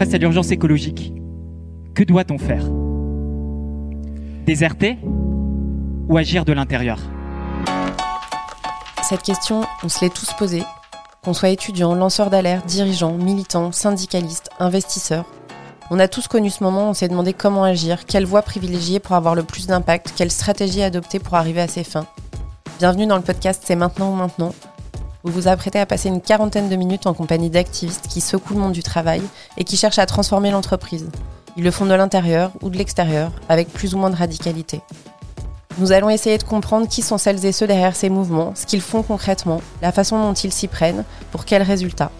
face à l'urgence écologique, que doit-on faire? Déserter ou agir de l'intérieur? Cette question, on se l'est tous posée. Qu'on soit étudiant, lanceur d'alerte, dirigeant, militant, syndicaliste, investisseur, on a tous connu ce moment, on s'est demandé comment agir, quelle voie privilégier pour avoir le plus d'impact, quelle stratégie adopter pour arriver à ses fins. Bienvenue dans le podcast C'est maintenant ou maintenant. Vous vous apprêtez à passer une quarantaine de minutes en compagnie d'activistes qui secouent le monde du travail et qui cherchent à transformer l'entreprise. Ils le font de l'intérieur ou de l'extérieur, avec plus ou moins de radicalité. Nous allons essayer de comprendre qui sont celles et ceux derrière ces mouvements, ce qu'ils font concrètement, la façon dont ils s'y prennent, pour quels résultats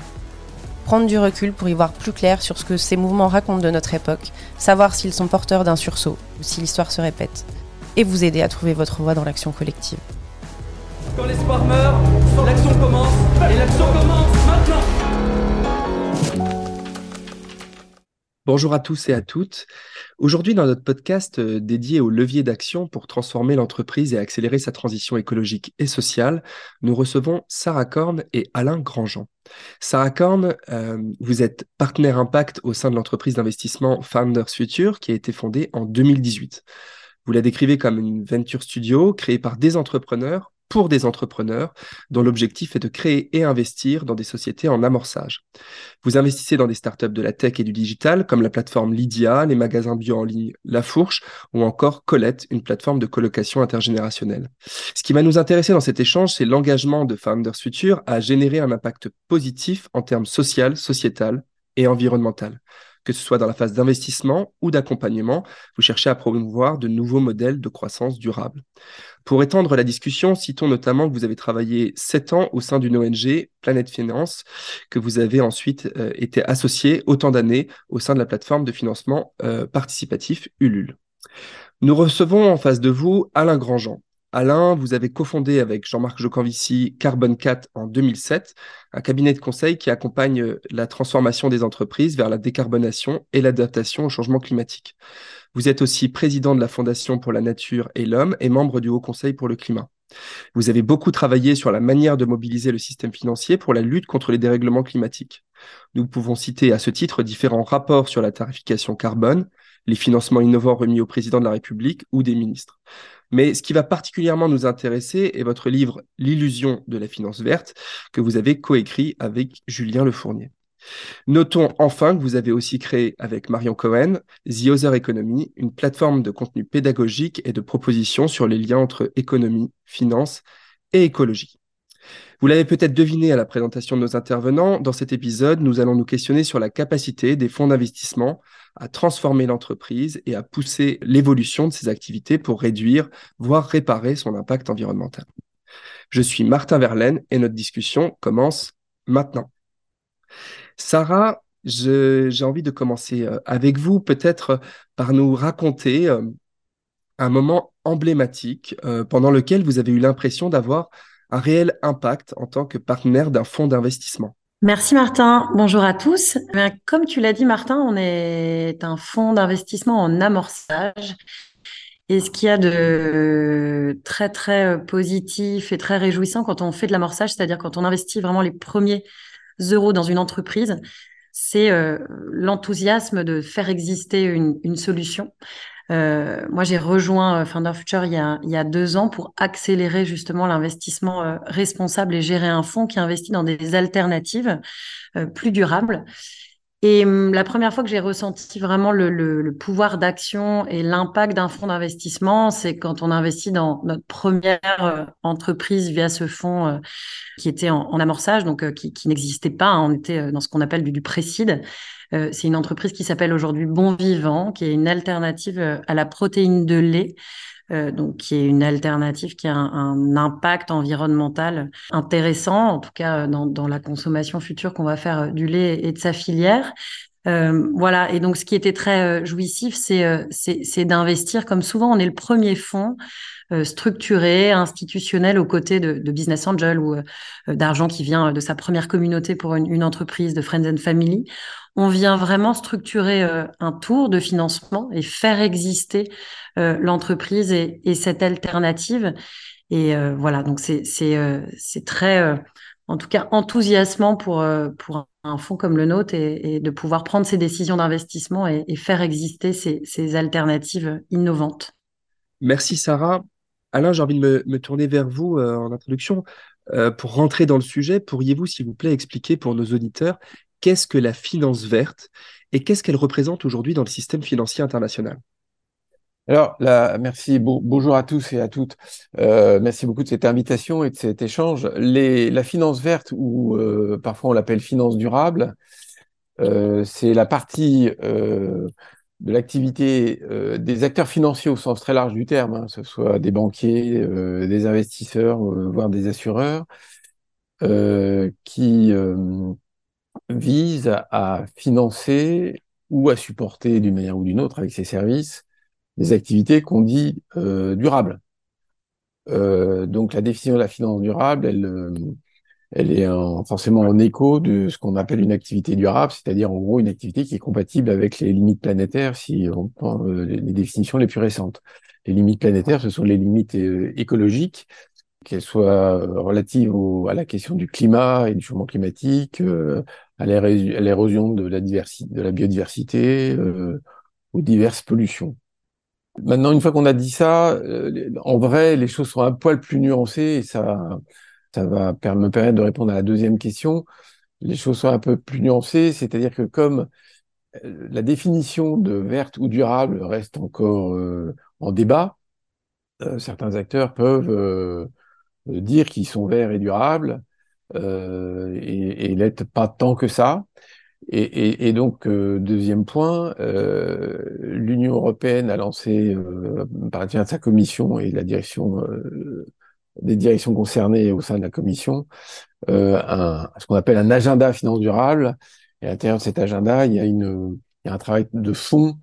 prendre du recul pour y voir plus clair sur ce que ces mouvements racontent de notre époque, savoir s'ils sont porteurs d'un sursaut ou si l'histoire se répète, et vous aider à trouver votre voie dans l'action collective. Quand l'espoir meurt, l'action commence, et l'action commence maintenant Bonjour à tous et à toutes. Aujourd'hui, dans notre podcast euh, dédié au levier d'action pour transformer l'entreprise et accélérer sa transition écologique et sociale, nous recevons Sarah Korn et Alain Grandjean. Sarah Korn, euh, vous êtes partenaire impact au sein de l'entreprise d'investissement Founders Future qui a été fondée en 2018. Vous la décrivez comme une venture studio créée par des entrepreneurs pour des entrepreneurs dont l'objectif est de créer et investir dans des sociétés en amorçage. Vous investissez dans des startups de la tech et du digital comme la plateforme Lydia, les magasins bio en ligne La Fourche ou encore Colette, une plateforme de colocation intergénérationnelle. Ce qui va nous intéresser dans cet échange, c'est l'engagement de Founders Future à générer un impact positif en termes social, sociétal et environnemental que ce soit dans la phase d'investissement ou d'accompagnement, vous cherchez à promouvoir de nouveaux modèles de croissance durable. Pour étendre la discussion, citons notamment que vous avez travaillé sept ans au sein d'une ONG, Planète Finance, que vous avez ensuite euh, été associé autant d'années au sein de la plateforme de financement euh, participatif Ulule. Nous recevons en face de vous Alain Grandjean. Alain, vous avez cofondé avec Jean-Marc Jocanvici Carbon 4 en 2007, un cabinet de conseil qui accompagne euh, la transformation des entreprises vers la décarbonation et l'adaptation au changement climatique. Vous êtes aussi président de la Fondation pour la Nature et l'Homme et membre du Haut Conseil pour le Climat. Vous avez beaucoup travaillé sur la manière de mobiliser le système financier pour la lutte contre les dérèglements climatiques. Nous pouvons citer à ce titre différents rapports sur la tarification carbone, les financements innovants remis au président de la République ou des ministres. Mais ce qui va particulièrement nous intéresser est votre livre L'illusion de la finance verte que vous avez coécrit avec Julien Lefournier. Notons enfin que vous avez aussi créé avec Marion Cohen The Other Economy, une plateforme de contenu pédagogique et de propositions sur les liens entre économie, finance et écologie. Vous l'avez peut-être deviné à la présentation de nos intervenants, dans cet épisode, nous allons nous questionner sur la capacité des fonds d'investissement à transformer l'entreprise et à pousser l'évolution de ses activités pour réduire, voire réparer son impact environnemental. Je suis Martin Verlaine et notre discussion commence maintenant. Sarah, j'ai envie de commencer euh, avec vous, peut-être par nous raconter euh, un moment emblématique euh, pendant lequel vous avez eu l'impression d'avoir un réel impact en tant que partenaire d'un fonds d'investissement. Merci Martin. Bonjour à tous. Eh comme tu l'as dit Martin, on est un fonds d'investissement en amorçage. Et ce qu'il y a de très très positif et très réjouissant quand on fait de l'amorçage, c'est-à-dire quand on investit vraiment les premiers euros dans une entreprise, c'est euh, l'enthousiasme de faire exister une, une solution. Euh, moi, j'ai rejoint euh, Founder Future il y, a, deux ans pour accélérer justement l'investissement euh, responsable et gérer un fonds qui investit dans des alternatives plus durables. Et hum, la première fois que j'ai ressenti vraiment le, pouvoir d'action et l'impact d'un fonds d'investissement, c'est quand on investit dans notre première entreprise via ce fonds qui était en, amorçage, donc qui, n'existait pas. Hein. on était dans ce qu'on appelle du précide. Euh, c'est une entreprise qui s'appelle aujourd'hui Bon Vivant, qui est une alternative euh, à la protéine de lait. Euh, donc qui est une alternative qui a un, impact environnemental intéressant, en tout cas dans, dans la consommation future qu'on va faire du lait et de sa filière. Euh, voilà, et donc ce qui était très jouissif, c'est c'est d'investir, comme souvent on est le premier fonds structuré, institutionnel aux côtés de, de business angel ou d'argent qui vient de sa première communauté pour une, une, entreprise de friends and family. On vient vraiment structurer euh, un tour de financement et faire exister euh, l'entreprise et, cette alternative. Et euh, voilà, donc c'est c'est très en tout cas enthousiasmant pour, pour un fonds comme le nôtre et, de pouvoir prendre ces décisions d'investissement et, faire exister ces, alternatives innovantes. Merci Sarah. Alain, j'ai envie de me, tourner vers vous en introduction. pour rentrer dans le sujet, pourriez-vous, s'il vous plaît, expliquer pour nos auditeurs qu'est-ce que la finance verte et qu'est-ce qu'elle représente aujourd'hui dans le système financier international? Alors, merci, bonjour à tous et à toutes. Euh, merci beaucoup de cette invitation et de cet échange. la finance verte, ou euh, parfois on l'appelle finance durable, euh, c'est la partie de l'activité des acteurs financiers au sens très large du terme, hein, que ce soit des banquiers, des investisseurs, voire des assureurs, qui vise à financer ou à supporter d'une manière ou d'une autre avec ses services des activités qu'on dit euh, durables. Euh, donc la définition de la finance durable, elle, euh, est forcément en écho de ce qu'on appelle une activité durable, c'est-à-dire en gros une activité qui est compatible avec les limites planétaires si on prend les définitions les plus récentes. Les limites planétaires, ce sont les limites écologiques, qu'elles soient relatives à la question du climat et du changement climatique, à l'érosion de la biodiversité, aux diverses pollutions. Maintenant, une fois qu'on a dit ça, euh, en vrai, les choses sont un poil plus nuancées et ça, ça va me permettre de répondre à la deuxième question. Les choses sont un peu plus nuancées, c'est-à-dire que comme euh, la définition de verte ou durable reste encore euh, en débat, certains acteurs peuvent dire qu'ils sont verts et durables et, et l'être pas tant que ça. Et, donc, euh, deuxième point, euh, l'Union européenne a lancé, euh, par de sa commission et la direction des directions concernées au sein de la commission, un, ce qu'on appelle un agenda finance durable. Et à l'intérieur de cet agenda, il y a, une, il y a un travail de fond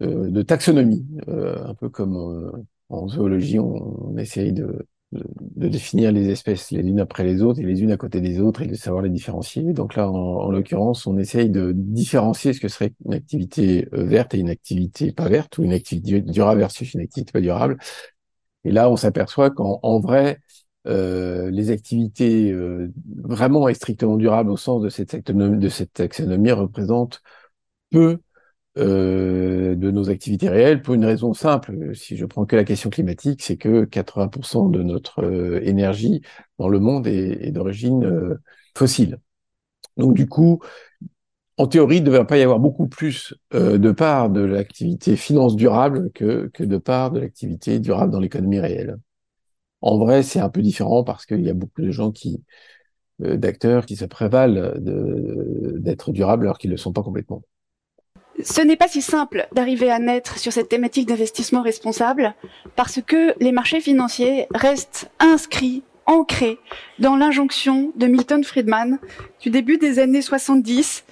de taxonomie, un peu comme en zoologie, on, on essaye de, de, définir les espèces les unes après les autres et les unes à côté des autres et de savoir les différencier. Donc là, en, l'occurrence, on essaye de différencier ce que serait une activité euh, verte et une activité pas verte, ou une activité durable versus une activité pas durable. Et là, on s'aperçoit qu'en vrai, euh, les activités euh, vraiment et strictement durables au sens de cette, de cette taxonomie représentent peu euh, de nos activités réelles pour une raison simple. Si je prends que la question climatique, c'est que 80% de notre euh, énergie dans le monde est, d'origine euh, fossile. Donc du coup, en théorie, il ne devrait pas y avoir beaucoup plus de part de l'activité finance durable que, que de part de l'activité durable dans l'économie réelle. En vrai, c'est un peu différent parce qu'il y a beaucoup de gens qui, d'acteurs qui se prévalent d'être durables alors qu'ils ne le sont pas complètement. Ce n'est pas si simple d'arriver à naître sur cette thématique d'investissement responsable parce que les marchés financiers restent inscrits, ancrés dans l'injonction de Milton Friedman du début des années 70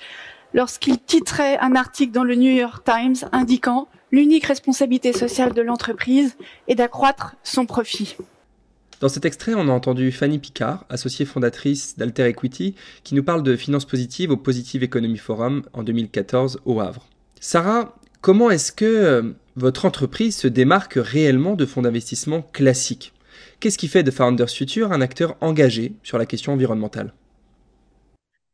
lorsqu'il titrait un article dans le New York Times indiquant l'unique responsabilité sociale de l'entreprise est d'accroître son profit. Dans cet extrait, on a entendu Fanny Picard, associée fondatrice d'Alter Equity, qui nous parle de finances positives au Positive Economy Forum en 2014 au Havre. Sarah, comment est-ce que euh, votre entreprise se démarque réellement de fonds d'investissement classiques? Qu'est-ce qui fait de Founders Future un acteur engagé sur la question environnementale?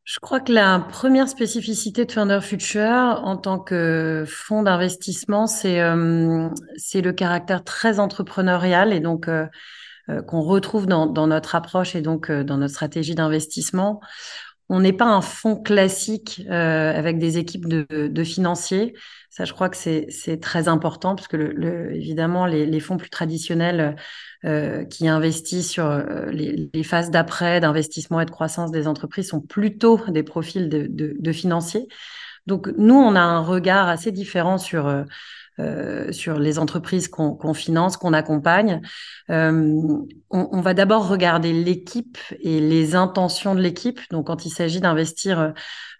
Je crois que la première spécificité de Founders Future en tant que fonds d'investissement, c'est euh, le caractère très entrepreneurial et donc euh, qu'on retrouve dans, dans, notre approche et donc dans notre stratégie d'investissement on n'est pas un fonds classique euh, avec des équipes de, financiers. Ça, je crois que c'est très important parce que, le, évidemment, les, fonds plus traditionnels euh, qui investissent sur euh, les, phases d'après d'investissement et de croissance des entreprises sont plutôt des profils de, de financiers. Donc, nous, on a un regard assez différent sur euh, sur les entreprises qu'on finance, qu'on accompagne. Euh, on, va d'abord regarder l'équipe et les intentions de l'équipe. Donc, quand il s'agit d'investir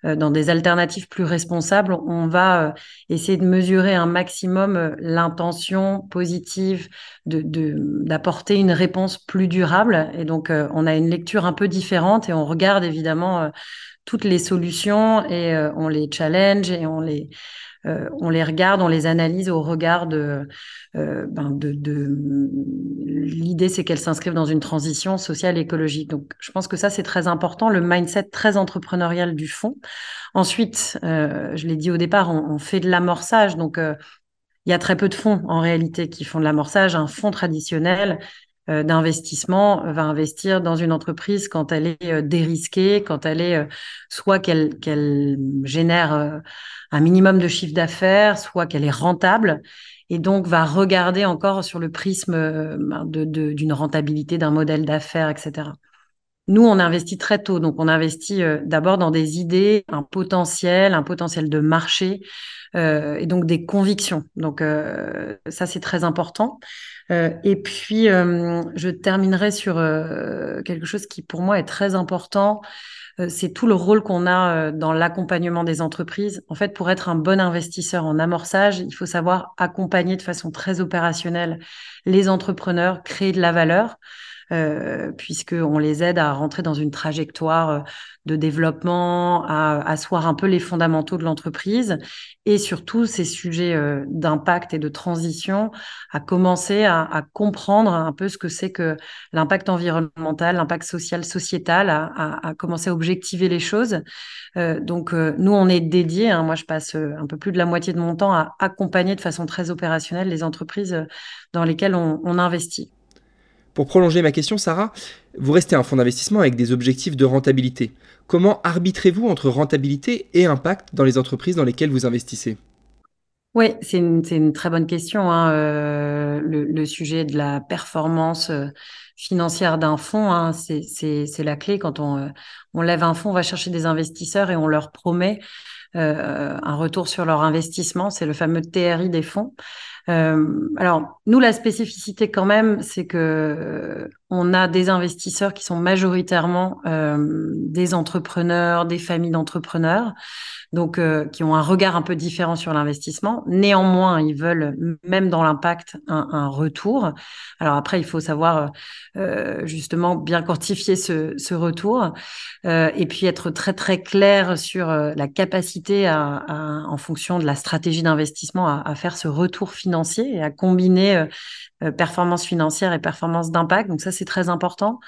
euh, dans des alternatives plus responsables, on va essayer de mesurer un maximum l'intention positive d'apporter de, une réponse plus durable. Et donc, on a une lecture un peu différente et on regarde évidemment toutes les solutions et on les challenge et on les on les regarde, on les analyse au regard de, ben de, l'idée, c'est qu'elles s'inscrivent dans une transition sociale et écologique. Donc, je pense que ça, c'est très important, le mindset très entrepreneurial du fonds. Ensuite, je l'ai dit au départ, on, fait de l'amorçage, donc il y a très peu de fonds en réalité qui font de l'amorçage. Un fonds traditionnel euh, d'investissement va investir dans une entreprise quand elle est euh, dérisquée, quand elle est euh, soit qu'elle génère un minimum de chiffre d'affaires, soit qu'elle est rentable et donc va regarder encore sur le prisme ben, de, d'une rentabilité d'un modèle d'affaires, etc. Nous, on investit très tôt, donc on investit d'abord dans des idées, un potentiel, un potentiel de marché, euh, et donc des convictions. Donc euh, ça, c'est très important. Euh, et puis, je terminerai sur quelque chose qui, pour moi, est très important. c'est tout le rôle qu'on a dans l'accompagnement des entreprises. En fait, pour être un bon investisseur en amorçage, il faut savoir accompagner de façon très opérationnelle les entrepreneurs, créer de la valeur. Euh, puisqu'on les aide à rentrer dans une trajectoire euh, de développement, à asseoir un peu les fondamentaux de l'entreprise et surtout ces sujets euh, d'impact et de transition, à commencer à, à, comprendre un peu ce que c'est que l'impact environnemental, l'impact social, sociétal, à, à, à, commencer à objectiver les choses. Euh, donc nous, on est dédié, hein, moi je passe un peu plus de la moitié de mon temps à accompagner de façon très opérationnelle les entreprises dans lesquelles on, on investit. Pour prolonger ma question, Sarah, vous restez un fonds d'investissement avec des objectifs de rentabilité. Comment arbitrez-vous entre rentabilité et impact dans les entreprises dans lesquelles vous investissez? Oui, c'est une, très bonne question. Hein. Euh, le, sujet de la performance euh, financière d'un fonds, hein, c'est la clé. Quand on, euh, on lève un fonds, on va chercher des investisseurs et on leur promet un retour sur leur investissement. C'est le fameux TRI des fonds. Euh, alors, nous, la spécificité quand même, c'est que euh, on a des investisseurs qui sont majoritairement euh, des entrepreneurs, des familles d'entrepreneurs donc euh, qui ont un regard un peu différent sur l'investissement. Néanmoins, ils veulent, même dans l'impact, un, retour. Alors après, il faut savoir euh, justement bien quantifier ce retour euh, et puis être très très clair sur euh, la capacité à, en fonction de la stratégie d'investissement à, faire ce retour financier et à combiner euh, performance financière et performance d'impact. Donc ça, c'est très important.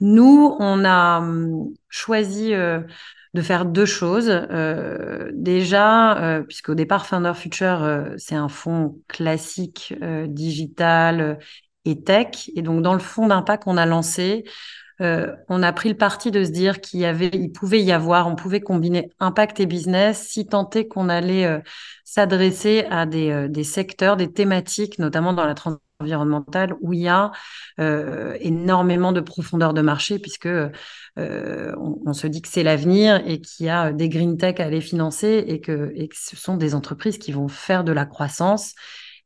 Nous, on a hum, choisi de faire deux choses. Déjà, puisqu'au départ, Founder Future, c'est un fonds classique, digital et tech. Et donc, dans le fonds d'impact qu'on a lancé, on a pris le parti de se dire qu'il y avait, il pouvait y avoir, on pouvait combiner impact et business si tant est qu'on allait s'adresser à des, des secteurs, des thématiques, notamment dans la transition environnementale où il y a euh, énormément de profondeur de marché puisque euh, on, se dit que c'est l'avenir et qu'il y a des green tech à les financer et que ce sont des entreprises qui vont faire de la croissance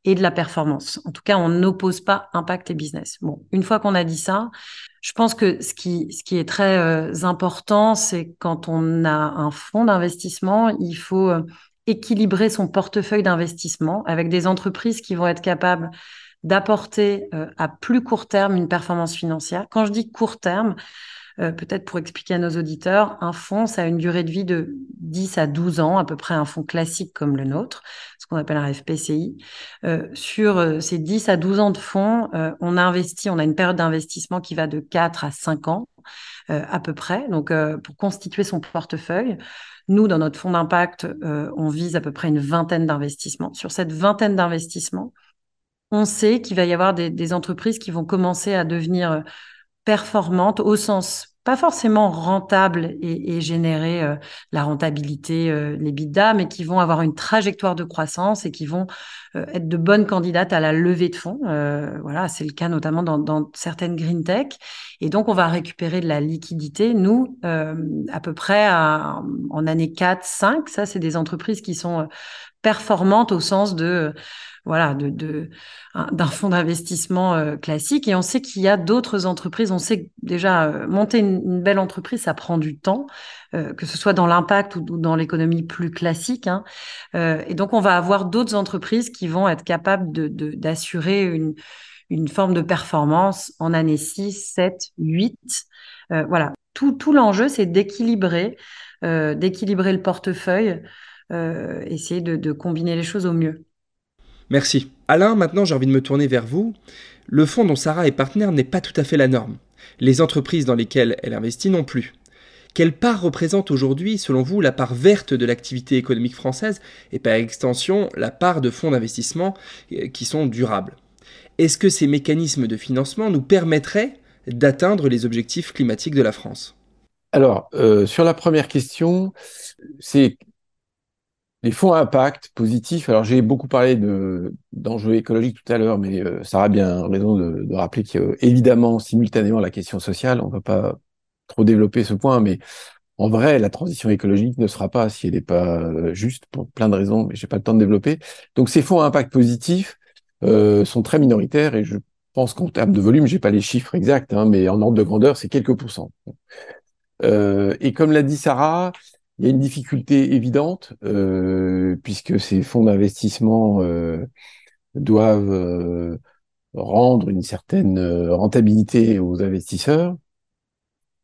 et de la performance. En tout cas, on n'oppose pas impact et business. Bon, une fois qu'on a dit ça, je pense que ce qui, est très euh, important, c'est quand on a un fonds d'investissement, il faut équilibrer son portefeuille d'investissement avec des entreprises qui vont être capables d'apporter euh, à plus court terme une performance financière. Quand je dis court terme, euh, peut-être pour expliquer à nos auditeurs, un fonds, ça a une durée de vie de 10 à 12 ans, à peu près un fonds classique comme le nôtre, qu'on appelle un FPCI. Euh, sur euh, ces 10 à 12 ans de fonds, on a investi, on a une période d'investissement qui va de 4 à 5 ans à peu près, donc pour constituer son portefeuille. Nous, dans notre fonds d'impact, on vise à peu près une vingtaine d'investissements. Sur cette vingtaine d'investissements, on sait qu'il va y avoir des, entreprises qui vont commencer à devenir euh, performantes au sens pas forcément rentables et, générer euh, la rentabilité, euh, les bidas, mais qui vont avoir une trajectoire de croissance et qui vont être de bonnes candidates à la levée de fonds. voilà, c'est le cas notamment dans, certaines green tech. Et donc, on va récupérer de la liquidité. Nous, à peu près en année 4, 5, ça, c'est des entreprises qui sont performantes au sens de voilà, de, d'un fonds d'investissement euh, classique. Et on sait qu'il y a d'autres entreprises. On sait que déjà euh, monter une, belle entreprise, ça prend du temps, euh, que ce soit dans l'impact ou, dans l'économie plus classique. Hein. et donc, on va avoir d'autres entreprises qui vont être capables de, d'assurer une, une forme de performance en année 6, 7, 8. voilà, tout, tout l'enjeu, c'est d'équilibrer, d'équilibrer le portefeuille essayer de, combiner les choses au mieux. Merci. Alain, maintenant j'ai envie de me tourner vers vous. Le fonds dont Sarah est partenaire n'est pas tout à fait la norme. Les entreprises dans lesquelles elle investit non plus. Quelle part représente aujourd'hui, selon vous, la part verte de l'activité économique française et par extension la part de fonds d'investissement euh, qui sont durables? Est-ce que ces mécanismes de financement nous permettraient d'atteindre les objectifs climatiques de la France? Alors, euh, sur la première question, c'est les fonds à impact positif. Alors, j'ai beaucoup parlé d'enjeux écologiques tout à l'heure, mais euh, ça a bien raison de, de rappeler qu'évidemment, simultanément, la question sociale, on ne va pas trop développer ce point, mais en vrai, la transition écologique ne sera pas si elle n'est pas euh, juste pour plein de raisons, mais j'ai pas le temps de développer. Donc ces fonds à impact positif euh, sont très minoritaires et je pense qu'en termes de volume, j'ai pas les chiffres exacts, hein, mais en ordre de grandeur, c'est quelques pourcents. Euh, et comme l'a dit Sarah, il y a une difficulté évidente euh, puisque ces fonds d'investissement euh, doivent euh, rendre une certaine rentabilité aux investisseurs.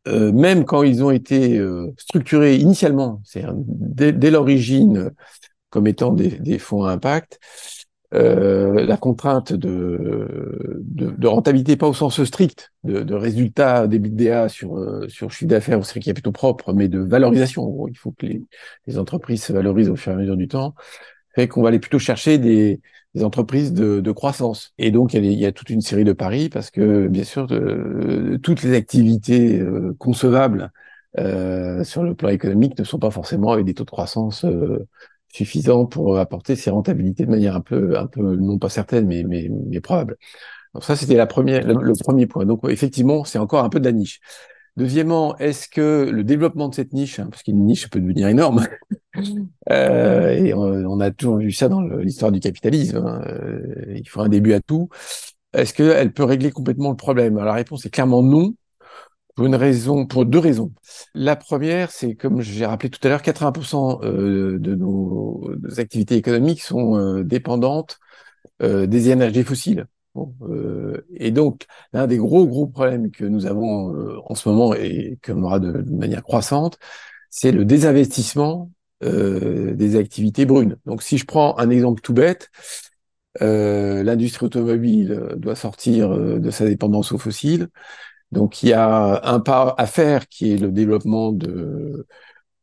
Même quand ils ont été structurés initialement, c'est dès, l'origine comme étant des, fonds à impact, euh, la contrainte de, de, de, rentabilité, pas au sens strict, de, de résultats d'EBITDA sur, euh, sur chiffre d'affaires ou série capitaux propres, mais de valorisation. Il faut que les, les, entreprises se valorisent au fur et à mesure du temps, fait qu'on va aller plutôt chercher des, des entreprises de, de, croissance. Et donc, il y, a, il y, a, toute une série de paris parce que, bien sûr, de, toutes les activités euh, concevables euh, sur le plan économique ne sont pas forcément avec des taux de croissance suffisants pour apporter ces rentabilités de manière un peu, un peu non pas certaine, mais, mais, probable. Donc ça, c'était la première, le, premier point. Donc, effectivement, c'est encore un peu de la niche. Deuxièmement, est-ce que le développement de cette niche, hein, parce qu'une niche peut devenir énorme, euh, et on, a toujours vu ça dans l'histoire du capitalisme, hein, euh, il faut un début à tout, est-ce qu'elle peut régler complètement le problème? Alors, La réponse est clairement non, pour une raison, pour deux raisons. La première, c'est comme j'ai rappelé tout à l'heure, 80% euh, de nos, activités économiques sont euh, dépendantes des énergies fossiles. Euh, et donc, l'un des gros, gros problèmes que nous avons euh, en ce moment et qu'on aura de, de, manière croissante, c'est le désinvestissement euh, des activités brunes. Donc, si je prends un exemple tout bête, euh, l'industrie automobile doit sortir euh, de sa dépendance aux fossiles. Donc, il y a un pas à faire qui est le développement de,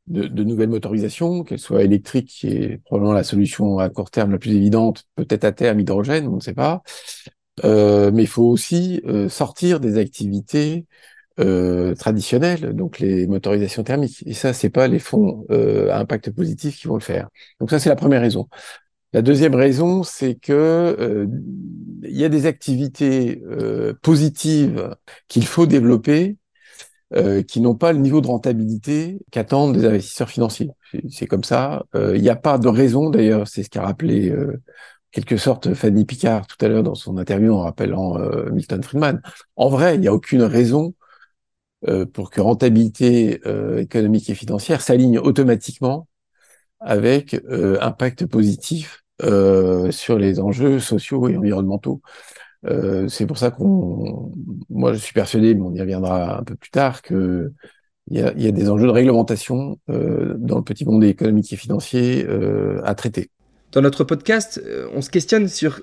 nouvelles motorisations, qu'elles soient électriques, qui est probablement la solution à court terme la plus évidente, peut-être à terme hydrogène, on ne sait pas. Euh, mais il faut aussi euh, sortir des activités euh, traditionnelles, donc les motorisations thermiques. Et ça, c'est pas les fonds à impact positif qui vont le faire. Donc ça, c'est la première raison. La deuxième raison, c'est que euh, y a des activités positives qu'il faut développer, qui n'ont pas le niveau de rentabilité qu'attendent des investisseurs financiers. C'est comme ça. Il n'y a pas de raison, d'ailleurs, c'est ce qu'a rappelé quelque sorte Fanny Picard tout à l'heure dans son interview en rappelant euh, Milton Friedman. En vrai, il n'y a aucune raison euh, pour que rentabilité euh, économique et financière s'aligne automatiquement avec euh, impact positif euh, sur les enjeux sociaux et environnementaux. c'est pour ça qu'on, moi, je suis persuadé, mais on y reviendra un peu plus tard, que il y a, des enjeux de réglementation dans le petit monde économique et financier à traiter. Dans notre podcast, euh, on se questionne sur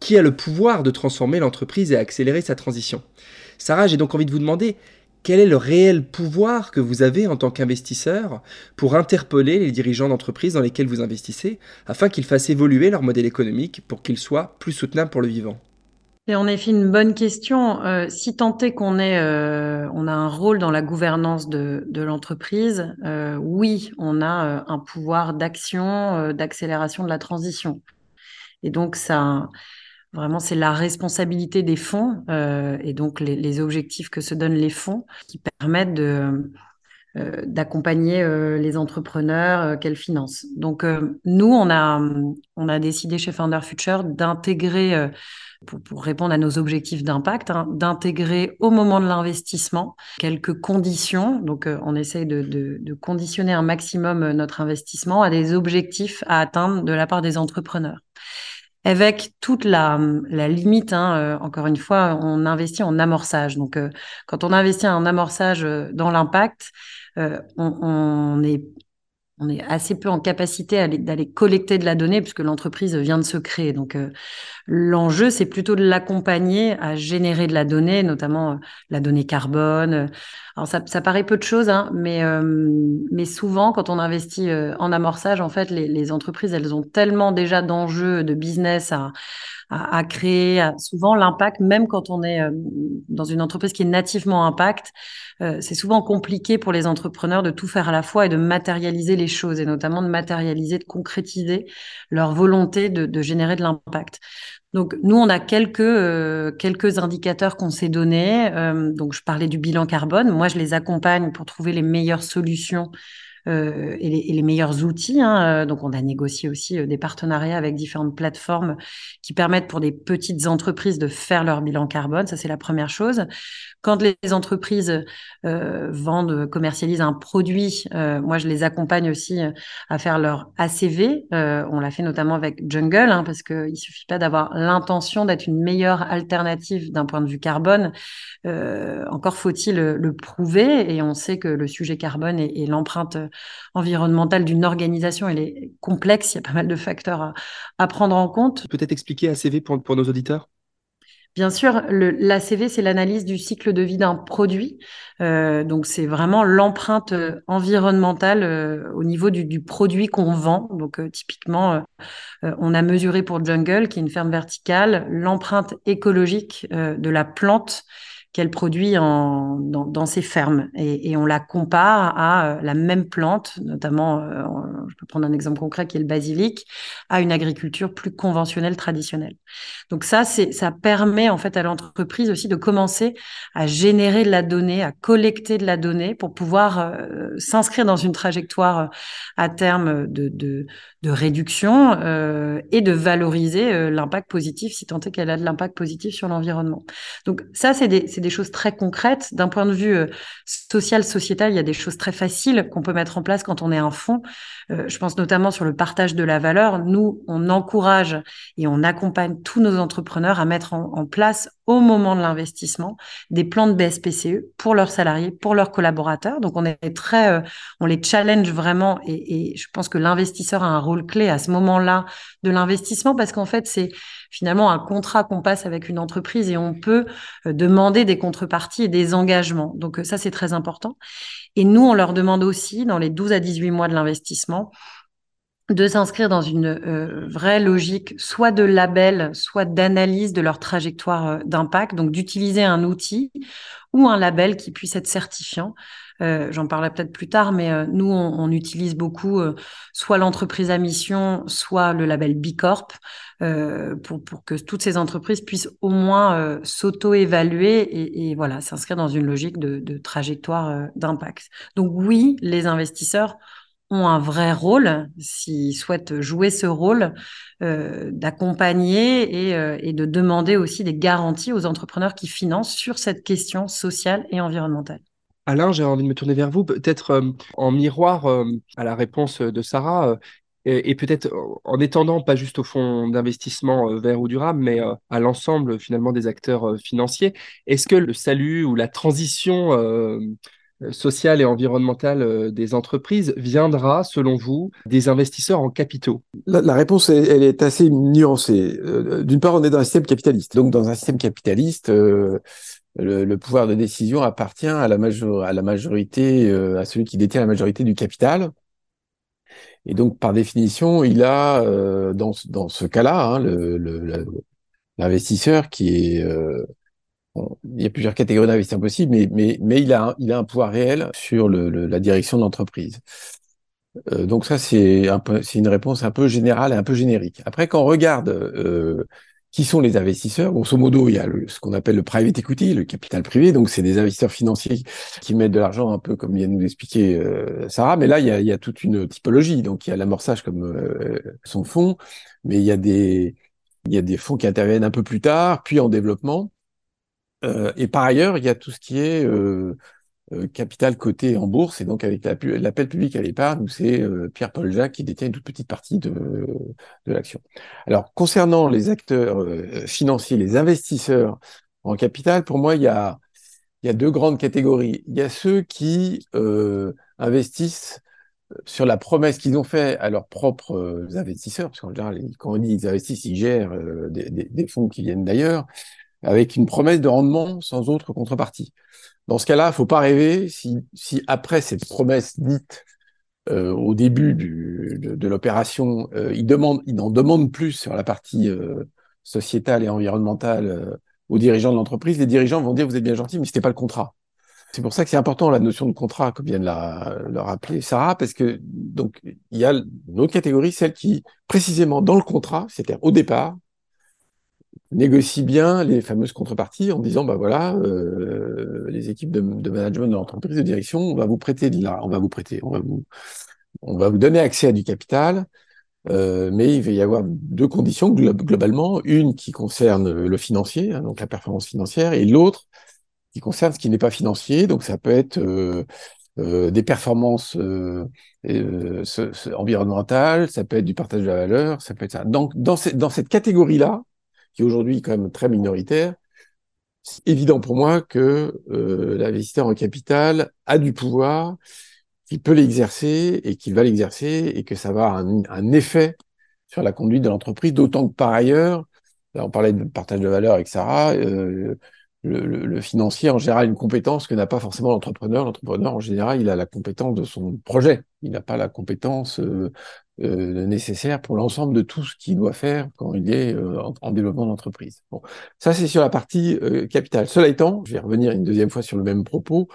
qui a le pouvoir de transformer l'entreprise et accélérer sa transition. Sarah, j'ai donc envie de vous demander quel est le réel pouvoir que vous avez en tant qu'investisseur pour interpeller les dirigeants d'entreprises dans lesquelles vous investissez afin qu'ils fassent évoluer leur modèle économique pour qu'il soit plus soutenable pour le vivant? C'est en effet une bonne question. Euh, si tant est qu'on est, euh, on a un rôle dans la gouvernance de, l'entreprise, euh, oui, on a un pouvoir d'action, d'accélération de la transition. Et donc ça, vraiment, c'est la responsabilité des fonds euh, et donc les, objectifs que se donnent les fonds qui permettent de d'accompagner les entrepreneurs qu'elles financent. Donc nous, on a on a décidé chez Founder Future d'intégrer pour, répondre à nos objectifs d'impact, hein, d'intégrer au moment de l'investissement quelques conditions. Donc, euh, on essaye de, de, conditionner un maximum euh, notre investissement à des objectifs à atteindre de la part des entrepreneurs. Avec toute la, limite, hein, euh, encore une fois, on investit en amorçage. Donc, euh, quand on investit en amorçage dans l'impact, on est on est assez peu en capacité d'aller collecter de la donnée puisque l'entreprise vient de se créer. Donc euh, l'enjeu, c'est plutôt de l'accompagner à générer de la donnée, notamment euh, la donnée carbone. Alors ça, paraît peu de choses, hein, mais, euh, mais souvent quand on investit en amorçage, en fait, les, les entreprises, elles ont tellement déjà d'enjeux de business à, à, créer. souvent, l'impact, même quand on est dans une entreprise qui est nativement impact, c'est souvent compliqué pour les entrepreneurs de tout faire à la fois et de matérialiser les choses, et notamment de matérialiser, de concrétiser leur volonté de, de générer de l'impact. Donc nous, on a quelques euh, quelques indicateurs qu'on s'est donnés. Euh, donc je parlais du bilan carbone. Moi, je les accompagne pour trouver les meilleures solutions euh, et, les, et, les, meilleurs outils. Hein. Donc, on a négocié aussi euh, des partenariats avec différentes plateformes qui permettent pour des petites entreprises de faire leur bilan carbone. Ça, c'est la première chose. Quand les entreprises euh, vendent, commercialisent un produit, euh, moi, je les accompagne aussi euh, à faire leur ACV. Euh, on l'a fait notamment avec Jungle, hein, parce qu'il ne suffit pas d'avoir l'intention d'être une meilleure alternative d'un point de vue carbone. encore faut-il le, prouver. Et on sait que le sujet carbone et, et l'empreinte environnementale d'une organisation, elle est complexe. Il y a pas mal de facteurs à, prendre en compte. Peut-être expliquer ACV pour, pour nos auditeurs? Bien sûr, l'ACV, c'est l'analyse du cycle de vie d'un produit. Euh, donc, c'est vraiment l'empreinte euh, environnementale euh, au niveau du, du produit qu'on vend. Donc, euh, typiquement, on a mesuré pour Jungle, qui est une ferme verticale, l'empreinte écologique de la plante qu'elle produit dans, ses fermes. Et, on la compare à euh, la même plante, notamment, euh, je peux prendre un exemple concret qui est le basilic, à une agriculture plus conventionnelle, traditionnelle. Donc ça, ça permet en fait à l'entreprise aussi de commencer à générer de la donnée, à collecter de la donnée pour pouvoir euh, s'inscrire dans une trajectoire à terme de, réduction et de valoriser l'impact positif, si tant est qu'elle a de l'impact positif sur l'environnement. Donc ça, c'est des, des choses très concrètes. D'un point de vue euh, social, sociétal, il y a des choses très faciles qu'on peut mettre en place quand on est un fonds. Euh, je pense notamment sur le partage de la valeur. Nous, on encourage et on accompagne tous nos entrepreneurs à mettre en, place au moment de l'investissement des plans de BSPCE pour leurs salariés, pour leurs collaborateurs. Donc on est très, euh, on les challenge vraiment et, et je pense que l'investisseur a un rôle clé à ce moment-là de l'investissement parce qu'en fait c'est finalement un contrat qu'on passe avec une entreprise et on peut euh, demander des contreparties et des engagements. Donc ça c'est très important. Et nous on leur demande aussi dans les 12 à 18 mois de l'investissement de s'inscrire dans une euh, vraie logique, soit de label, soit d'analyse de leur trajectoire euh, d'impact, donc d'utiliser un outil ou un label qui puisse être certifiant. Euh, J'en parlerai peut-être plus tard, mais euh, nous, on, on, utilise beaucoup soit l'entreprise à mission, soit le label B Corp, pour, pour que toutes ces entreprises puissent au moins s'auto-évaluer et, et, voilà, s'inscrire dans une logique de, de trajectoire d'impact. Donc oui, les investisseurs ont un vrai rôle, s'ils souhaitent jouer ce rôle, euh, d'accompagner et, euh, et, de demander aussi des garanties aux entrepreneurs qui financent sur cette question sociale et environnementale. Alain, j'ai envie de me tourner vers vous, peut-être euh, en miroir euh, à la réponse de Sarah, euh, et, peut-être en étendant pas juste au fonds d'investissement vert ou durable, mais à l'ensemble finalement des acteurs financiers. Est-ce que le salut ou la transition sociale et environnementale des entreprises viendra, selon vous, des investisseurs en capitaux? La, réponse, elle, est assez nuancée. D'une part, on est dans un système capitaliste. Donc, dans un système capitaliste, le, le, pouvoir de décision appartient à la, majorité, à celui qui détient la majorité du capital. Et donc, par définition, il a, dans, dans ce cas-là, hein, l'investisseur qui est il y a plusieurs catégories d'investisseurs possibles, mais, mais, mais il, a un, il a un pouvoir réel sur le, la direction de l'entreprise. Euh, donc ça, c'est une réponse un peu générale et un peu générique. Après, quand on regarde euh, qui sont les investisseurs, grosso modo, il y a le, ce qu'on appelle le private equity, le capital privé, donc c'est des investisseurs financiers qui mettent de l'argent un peu comme vient de nous expliquer euh, Sarah, mais là, il y, a, il y a toute une typologie. Donc il y a l'amorçage comme euh, son fonds, mais il y a des il y a des fonds qui interviennent un peu plus tard, puis en développement. Euh, et par ailleurs, il y a tout ce qui est euh, capital coté en bourse, et donc avec l'appel public à l'épargne, où c'est Pierre-Paul Jacques qui détient une toute petite partie de, l'action. Alors, concernant les acteurs financiers, les investisseurs en capital, pour moi, il y a, deux grandes catégories. Il y a ceux qui investissent sur la promesse qu'ils ont fait à leurs propres investisseurs, parce qu'en général, quand on dit ils investissent, ils gèrent des fonds qui viennent d'ailleurs, avec une promesse de rendement sans autre contrepartie. Dans ce cas-là, il faut pas rêver si, si après cette promesse dite euh, au début du, de, l'opération, euh, ils, demandent, ils en demandent plus sur la partie euh, sociétale et environnementale euh, aux dirigeants de l'entreprise. Les dirigeants vont dire vous êtes bien gentil, mais c'était pas le contrat. C'est pour ça que c'est important la notion de contrat, comme vient de la, le rappeler Sarah, parce que donc il y a une autre catégorie, celle qui précisément dans le contrat, c'est-à-dire au départ, négocie bien les fameuses contreparties en disant bah voilà euh, les équipes de, management de l'entreprise de direction on va vous prêter de la on va vous prêter on va vous on va vous donner accès à du capital euh, mais il va y avoir deux conditions globalement une qui concerne le financier hein, donc la performance financière et l'autre qui concerne ce qui n'est pas financier donc ça peut être euh, des performances environnementales, ça peut être du partage de la valeur, ça peut être ça. Donc, dans, dans cette catégorie-là, qui est aujourd'hui quand même très minoritaire, c'est évident pour moi que euh, l'investisseur en capital a du pouvoir, qu'il peut l'exercer et qu'il va l'exercer et que ça va avoir un, un, effet sur la conduite de l'entreprise, d'autant que par ailleurs, là on parlait de partage de valeur avec Sarah, euh, le, le, le, financier en général une compétence que n'a pas forcément l'entrepreneur. L'entrepreneur en général, il a la compétence de son projet, il n'a pas la compétence euh, euh, nécessaire pour l'ensemble de tout ce qu'il doit faire quand il est euh, en, en, développement d'entreprise. Bon, ça c'est sur la partie euh, capitale. Cela étant, je vais revenir une deuxième fois sur le même propos.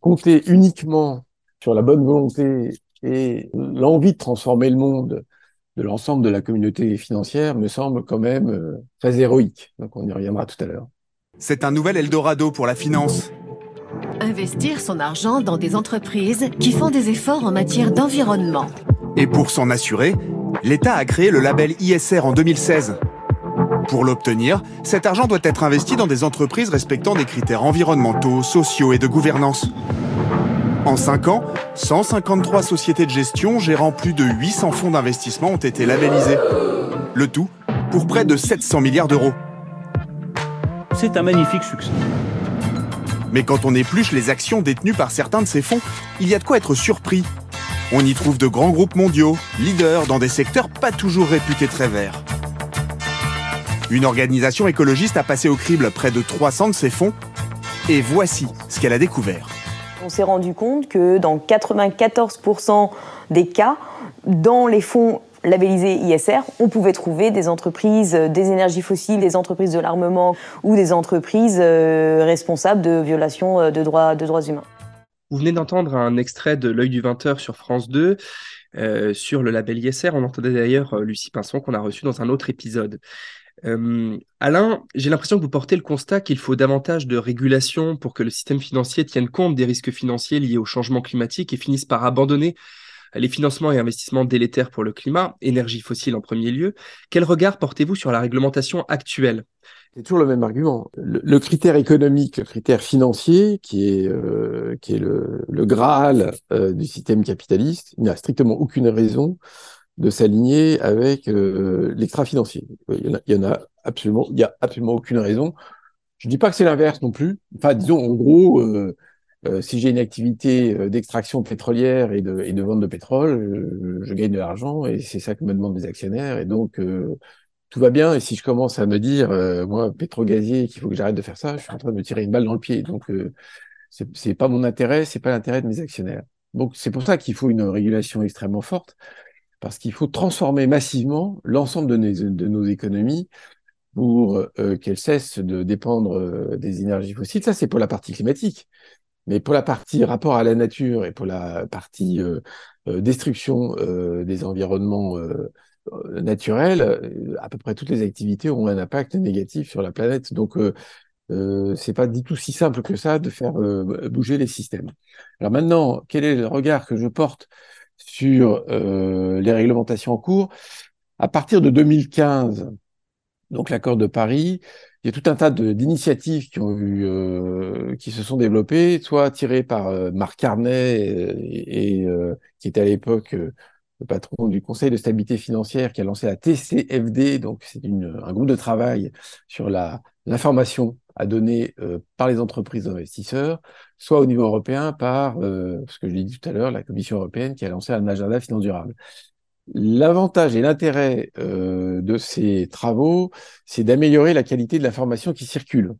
Compter uniquement sur la bonne volonté et l'envie de transformer le monde de l'ensemble de la communauté financière me semble quand même euh, très héroïque. Donc on y reviendra tout à l'heure. C'est un nouvel Eldorado pour la finance. Investir son argent dans des entreprises qui font des efforts en matière d'environnement. Et pour s'en assurer, l'État a créé le label ISR en 2016. Pour l'obtenir, cet argent doit être investi dans des entreprises respectant des critères environnementaux, sociaux et de gouvernance. En 5 ans, 153 sociétés de gestion gérant plus de 800 fonds d'investissement ont été labellisées. Le tout pour près de 700 milliards d'euros. C'est un magnifique succès. Mais quand on épluche les actions détenues par certains de ces fonds, il y a de quoi être surpris on y trouve de grands groupes mondiaux, leaders dans des secteurs pas toujours réputés très verts. Une organisation écologiste a passé au crible près de 300 de ces fonds, et voici ce qu'elle a découvert. On s'est rendu compte que dans 94% des cas, dans les fonds labellisés ISR, on pouvait trouver des entreprises des énergies fossiles, des entreprises de l'armement ou des entreprises euh, responsables de violations de droits, de droits humains. Vous venez d'entendre un extrait de L'œil du 20h sur France 2 euh, sur le label ISR. On entendait d'ailleurs euh, Lucie Pinson qu'on a reçu dans un autre épisode. Euh, Alain, j'ai l'impression que vous portez le constat qu'il faut davantage de régulation pour que le système financier tienne compte des risques financiers liés au changement climatique et finisse par abandonner les financements et investissements délétères pour le climat, énergie fossile en premier lieu. Quel regard portez-vous sur la réglementation actuelle? C'est toujours le même argument. Le, critère économique, le critère financier, qui est, euh, qui est le, Graal euh, du système capitaliste, n'a strictement aucune raison de s'aligner avec euh, l'extra-financier. Il, il, y en a absolument, il y a absolument aucune raison. Je dis pas que c'est l'inverse non plus. Enfin, disons, en gros, si j'ai une activité d'extraction pétrolière et de, de vente de pétrole, je gagne de l'argent et c'est ça que me demandent les actionnaires. Et donc, tout va bien. Et si je commence à me dire, euh, moi, pétrogazier, qu'il faut que j'arrête de faire ça, je suis en train de me tirer une balle dans le pied. Donc, euh, c'est pas mon intérêt, c'est pas l'intérêt de mes actionnaires. Donc, c'est pour ça qu'il faut une régulation extrêmement forte, parce qu'il faut transformer massivement l'ensemble de, de, nos économies pour euh, qu'elles cessent de dépendre euh, des énergies fossiles. Ça, c'est pour la partie climatique. Mais pour la partie rapport à la nature et pour la partie euh, destruction des environnements euh, naturel, euh, à peu près toutes les activités ont un impact négatif sur la planète. Donc, euh, euh, c'est pas du tout si simple que ça de faire euh, bouger les systèmes. Alors maintenant, quel est le regard que je porte sur euh, les réglementations en cours? À partir de 2015, donc l'accord de Paris, il y a tout un tas d'initiatives qui ont eu, qui se sont développées, soit tirées par Marc Carnet et, et qui était à l'époque le patron du Conseil de stabilité financière qui a lancé la TCFD, donc c'est un groupe de travail sur l'information à donner euh, par les entreprises d'investisseurs, soit au niveau européen par, euh, ce que je l'ai dit tout à l'heure, la Commission européenne qui a lancé un agenda finance durable. L'avantage et l'intérêt euh, de ces travaux, c'est d'améliorer la qualité de l'information qui circule.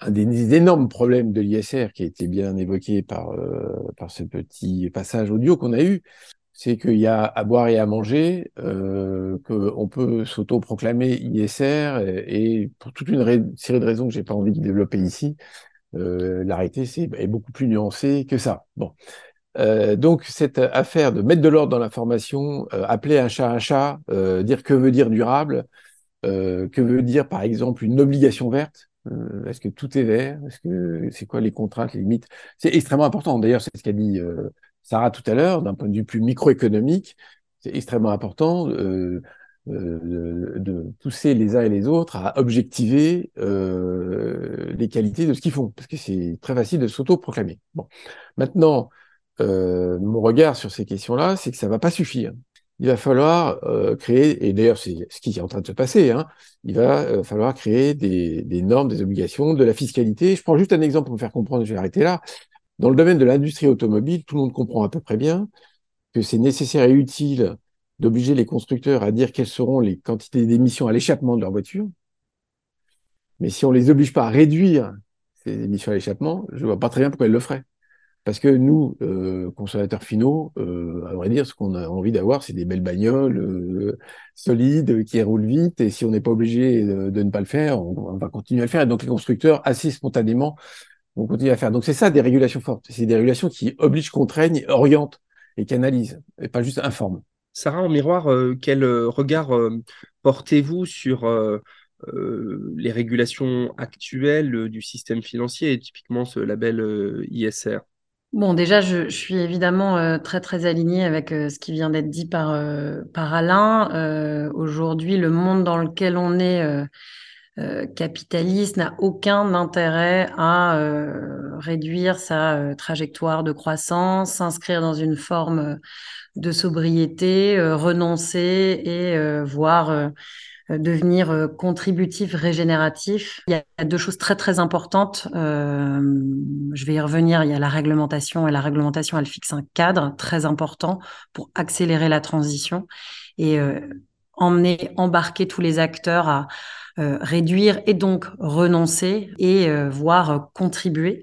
Un des énormes problèmes de l'ISR qui a été bien évoqué par, par ce petit passage audio qu'on a eu, c'est qu'il y a à boire et à manger, euh, qu'on peut s'auto-proclamer ISR, et, pour toute une série de raisons que j'ai pas envie de développer ici, euh, l'arrêté est beaucoup plus nuancé que ça. Euh, donc cette affaire de mettre de l'ordre dans l'information, euh, appeler un chat un chat, euh, dire que veut dire durable, euh, que veut dire par exemple une obligation verte, est-ce que tout est vert? Est-ce que c'est quoi les contraintes, les limites? C'est extrêmement important. D'ailleurs, c'est ce qu'a dit Sarah tout à l'heure, d'un point de vue plus microéconomique, c'est extrêmement important euh, euh, de, pousser les uns et les autres à objectiver euh, les qualités de ce qu'ils font, parce que c'est très facile de s'auto-proclamer. Bon, maintenant, euh, mon regard sur ces questions-là, c'est que ça va pas suffire. Il va falloir euh, créer, et d'ailleurs c'est ce qui est en train de se passer, hein, il va euh, falloir créer des, normes, des obligations, de la fiscalité. Je prends juste un exemple pour me faire comprendre, je vais arrêter là. Dans le domaine de l'industrie automobile, tout le monde comprend à peu près bien que c'est nécessaire et utile d'obliger les constructeurs à dire quelles seront les quantités d'émissions à l'échappement de leur voiture. Mais si on les oblige pas à réduire ces émissions à l'échappement, je vois pas très bien pourquoi elles le feraient. Parce que nous, euh, consommateurs finaux, euh, à vrai dire, ce qu'on a envie d'avoir, c'est des belles bagnoles euh, solides qui roulent vite. Et si on n'est pas obligé de, ne pas le faire, on, va continuer à le faire. Et donc les constructeurs, assez spontanément, on continue à faire. Donc c'est ça des régulations fortes. C'est des régulations qui obligent, contraignent, orientent et canalisent, et pas juste informent. Sarah, en miroir, euh, quel euh, regard euh, portez-vous sur les régulations actuelles du système financier et typiquement ce label ISR Bon, déjà, je, suis évidemment très très alignée avec ce qui vient d'être dit par par Alain. Aujourd'hui, le monde dans lequel on est euh, capitaliste n'a aucun intérêt à euh, réduire sa euh, trajectoire de croissance, s'inscrire dans une forme de sobriété, renoncer et voire devenir contributif, régénératif. Il y a deux choses très très importantes. je vais y revenir. Il y a la réglementation et la réglementation, elle fixe un cadre très important pour accélérer la transition et emmener, embarquer tous les acteurs à euh, réduire et donc renoncer et euh, voire contribuer.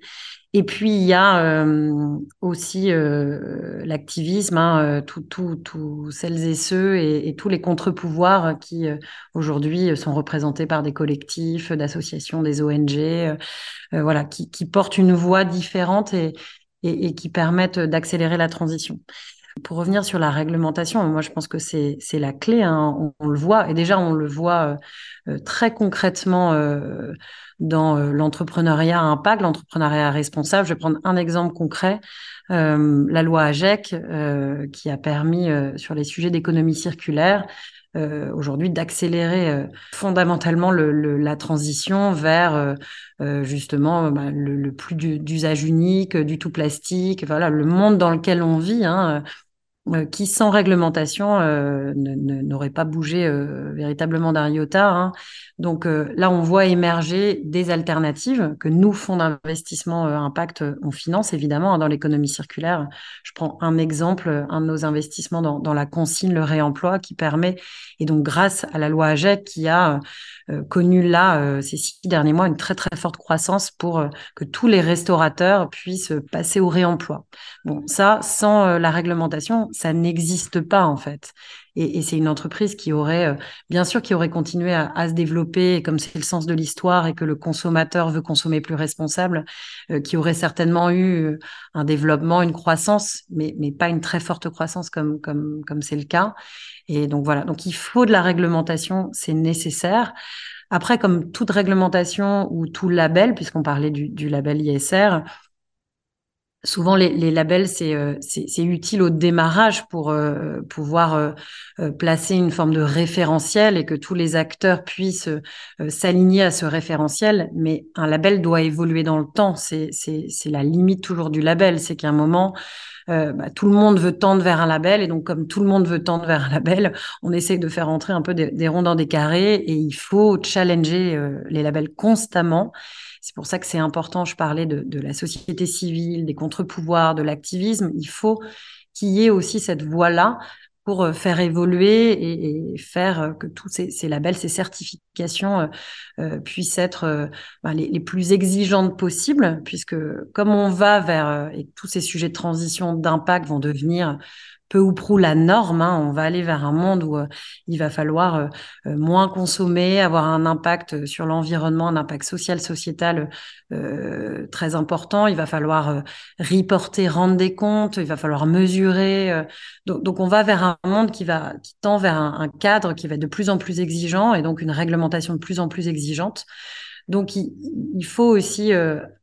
Et puis il y a euh, aussi l'activisme, hein, tous celles et ceux et, tous les contre-pouvoirs qui aujourd'hui sont représentés par des collectifs, d'associations, des ONG, voilà, qui, qui, portent une voix différente et, et, et qui permettent d'accélérer la transition. Pour revenir sur la réglementation, moi je pense que c'est la clé, hein. on, le voit, et déjà on le voit euh, euh, très concrètement euh, dans l'entrepreneuriat impact, l'entrepreneuriat responsable. Je vais prendre un exemple concret, la loi AGEC qui a permis sur les sujets d'économie circulaire euh, aujourd'hui d'accélérer euh, fondamentalement le, la transition vers euh, justement bah, le, plus d'usage unique, du tout plastique, voilà le monde dans lequel on vit. Hein, euh, qui, sans réglementation, euh, n'aurait pas bougé euh, véritablement d'un iota. Hein. Donc là, on voit émerger des alternatives que nous, fonds d'investissement impact, on finance évidemment hein, dans l'économie circulaire. Je prends un exemple, un de nos investissements dans, dans, la consigne, le réemploi, qui permet, et donc grâce à la loi AGEC, qui a connu là, ces six derniers mois, une très très forte croissance pour que tous les restaurateurs puissent passer au réemploi. Bon, ça, sans la réglementation, ça n'existe pas en fait. Et, c'est une entreprise qui aurait, euh, bien sûr, qui aurait continué à, se développer, comme c'est le sens de l'histoire et que le consommateur veut consommer plus responsable, euh, qui aurait certainement eu euh, un développement, une croissance, mais, mais pas une très forte croissance comme comme comme c'est le cas. Et donc voilà, donc il faut de la réglementation, c'est nécessaire. Après, comme toute réglementation ou tout label, puisqu'on parlait du, du label ISR, Souvent, les, les labels, euh, c'est utile au démarrage pour euh, pouvoir euh, placer une forme de référentiel et que tous les acteurs puissent s'aligner à ce référentiel. Mais un label doit évoluer dans le temps. C'est la limite toujours du label. C'est qu'à un moment, euh, bah, tout le monde veut tendre vers un label. Et donc, comme tout le monde veut tendre vers un label, on essaye de faire entrer un peu des, ronds dans des carrés. Et il faut challenger euh, les labels constamment. C'est pour ça que c'est important, je parlais de, de la société civile, des contre-pouvoirs, de l'activisme. Il faut qu'il y ait aussi cette voie-là pour euh, faire évoluer et, faire euh, que tous ces, labels, ces certifications euh, puissent être ben, les, plus exigeantes possibles, puisque comme on va vers, et tous ces sujets de transition, d'impact vont devenir peu ou prou la norme. Hein. On va aller vers un monde où euh, il va falloir euh, euh, moins consommer, avoir un impact sur l'environnement, un impact social, sociétal très important. Il va falloir reporter, rendre des comptes. Il va falloir mesurer. Donc, on va vers un monde qui va qui tend vers un, cadre qui va être de plus en plus exigeant et donc une réglementation de plus en plus exigeante. Donc, il, faut aussi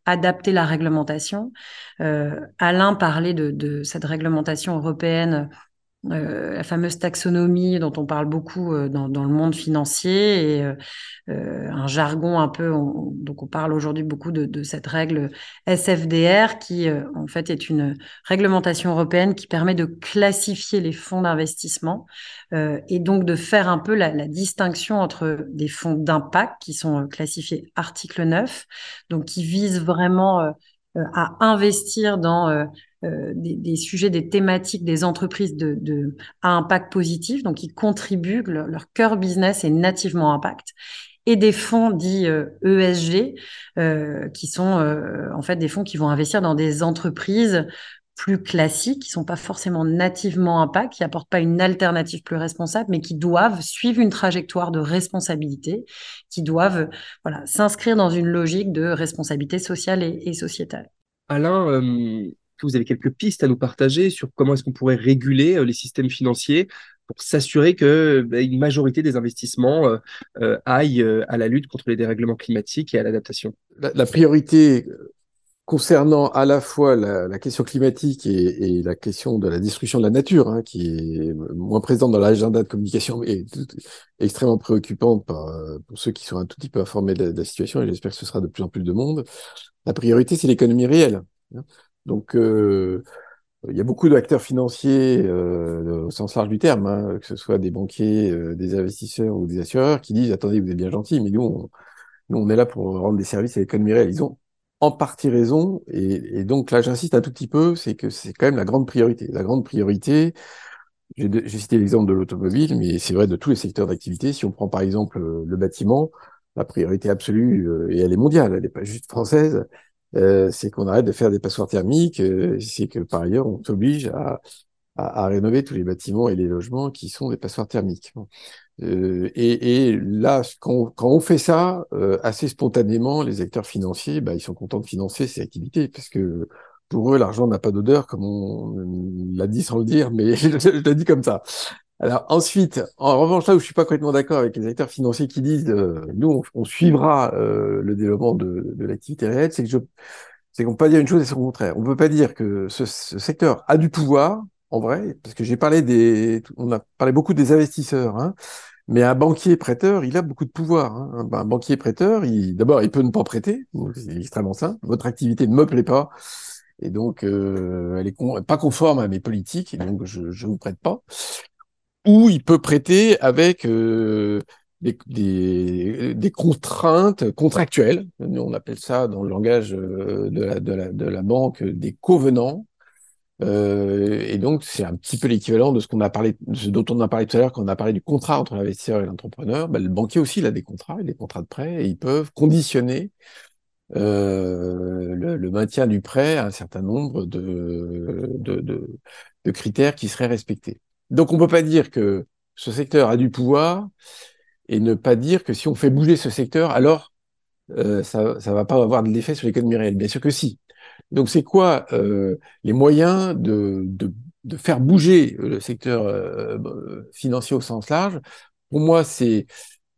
adapter la réglementation. Euh, Alain parlait de, cette réglementation européenne euh, la fameuse taxonomie dont on parle beaucoup euh, dans, le monde financier et un jargon un peu, donc on parle aujourd'hui beaucoup de, cette règle SFDR qui en fait est une réglementation européenne qui permet de classifier les fonds d'investissement et donc de faire un peu la, la distinction entre des fonds d'impact qui sont classifiés article 9, donc qui visent vraiment euh, à investir dans euh, euh, des, sujets, des thématiques, des entreprises de, à impact positif, donc qui contribuent, leur, cœur business est nativement impact et des fonds dits ESG, e qui sont en fait des fonds qui vont investir dans des entreprises plus classiques, qui sont pas forcément nativement impact, qui apportent pas une alternative plus responsable, mais qui doivent suivre une trajectoire de responsabilité, qui doivent voilà s'inscrire dans une logique de responsabilité sociale et, sociétale. Alain, euh, vous avez quelques pistes à nous partager sur comment est-ce qu'on pourrait réguler euh, les systèmes financiers pour s'assurer que bah, une majorité des investissements euh, euh aillent à la lutte contre les dérèglements climatiques et à l'adaptation? la, priorité concernant à la fois la, question climatique et, la question de la destruction de la nature, hein, qui est moins présente dans l'agenda de communication et extrêmement préoccupante pour ceux qui sont un tout petit peu informés de la, situation, et j'espère que ce sera de plus en plus de monde, la priorité, c'est l'économie réelle. Hein. Donc, euh, il y a beaucoup d'acteurs financiers euh, au sens large du terme, hein, que ce soit des banquiers, des investisseurs ou des assureurs, qui disent, attendez, vous êtes bien gentils, mais nous, on, nous, on est là pour rendre des services à l'économie réelle. Ils ont en partie raison. Et, donc là, j'insiste un tout petit peu, c'est que c'est quand même la grande priorité. La grande priorité, j'ai cité l'exemple de l'automobile, mais c'est vrai de tous les secteurs d'activité. Si on prend par exemple euh, le bâtiment, la priorité absolue, euh, et elle est mondiale, elle n'est pas juste française, euh, c'est qu'on arrête de faire des passoires thermiques, c'est que par ailleurs, on s'oblige à, à, rénover tous les bâtiments et les logements qui sont des passoires thermiques. Euh, et, et, là, quand, quand, on fait ça, euh, assez spontanément, les acteurs financiers, bah, ils sont contents de financer ces activités, parce que pour eux, l'argent n'a pas d'odeur, comme on l'a dit sans le dire, mais je, le dis comme ça. Alors ensuite, en revanche, là où je suis pas complètement d'accord avec les acteurs financiers qui disent, euh, nous, on, suivra le développement de, de l'activité réelle, c'est que je, c'est qu'on peut pas dire une chose et son contraire. On peut pas dire que ce, ce secteur a du pouvoir, en vrai, parce que j'ai parlé des, on a parlé beaucoup des investisseurs, hein, mais un banquier prêteur, il a beaucoup de pouvoir. Hein. Un, banquier prêteur, il, d'abord, il peut ne pas prêter, c'est extrêmement simple. Votre activité ne me plaît pas, et donc euh, elle est pas conforme à mes politiques, et donc je ne vous prête pas. Ou il peut prêter avec euh, des, contraintes contractuelles. On appelle ça dans le langage euh, de la, banque des covenants. Euh, et donc, c'est un petit peu l'équivalent de ce qu'on a parlé, ce dont on a parlé tout à l'heure quand on a parlé du contrat entre l'investisseur et l'entrepreneur. Ben, le banquier aussi, il a des contrats, des contrats de prêt, et ils peuvent conditionner le, maintien du prêt à un certain nombre de, critères qui seraient respectés. Donc, on peut pas dire que ce secteur a du pouvoir et ne pas dire que si on fait bouger ce secteur, alors euh, ça, ça va pas avoir de l'effet sur l'économie réelle. Bien sûr que si. Donc, c'est quoi euh, les moyens de, faire bouger le secteur euh, financier au sens large? Pour moi, c'est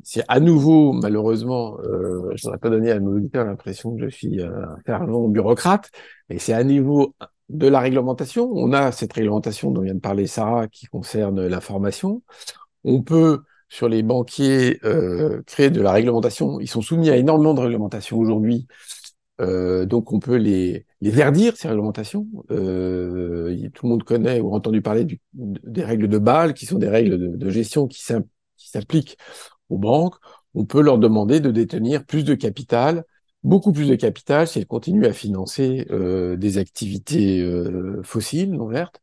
c'est à nouveau, malheureusement, euh, je n'aurais pas donné à nos auditeurs l'impression que je suis un fervent bureaucrate, mais c'est à niveau de la réglementation. On a cette réglementation dont vient de parler Sarah qui concerne l'information. On peut, sur les banquiers, euh, créer de la réglementation. Ils sont soumis à énormément de réglementation aujourd'hui Euh, donc on peut les, les verdir, ces réglementations. Euh, tout le monde connaît ou a entendu parler des règles de Bâle, qui sont des règles de, de gestion qui s'appliquent aux banques. On peut leur demander de détenir plus de capital, beaucoup plus de capital si elles continuent à financer euh, des activités euh, fossiles non vertes.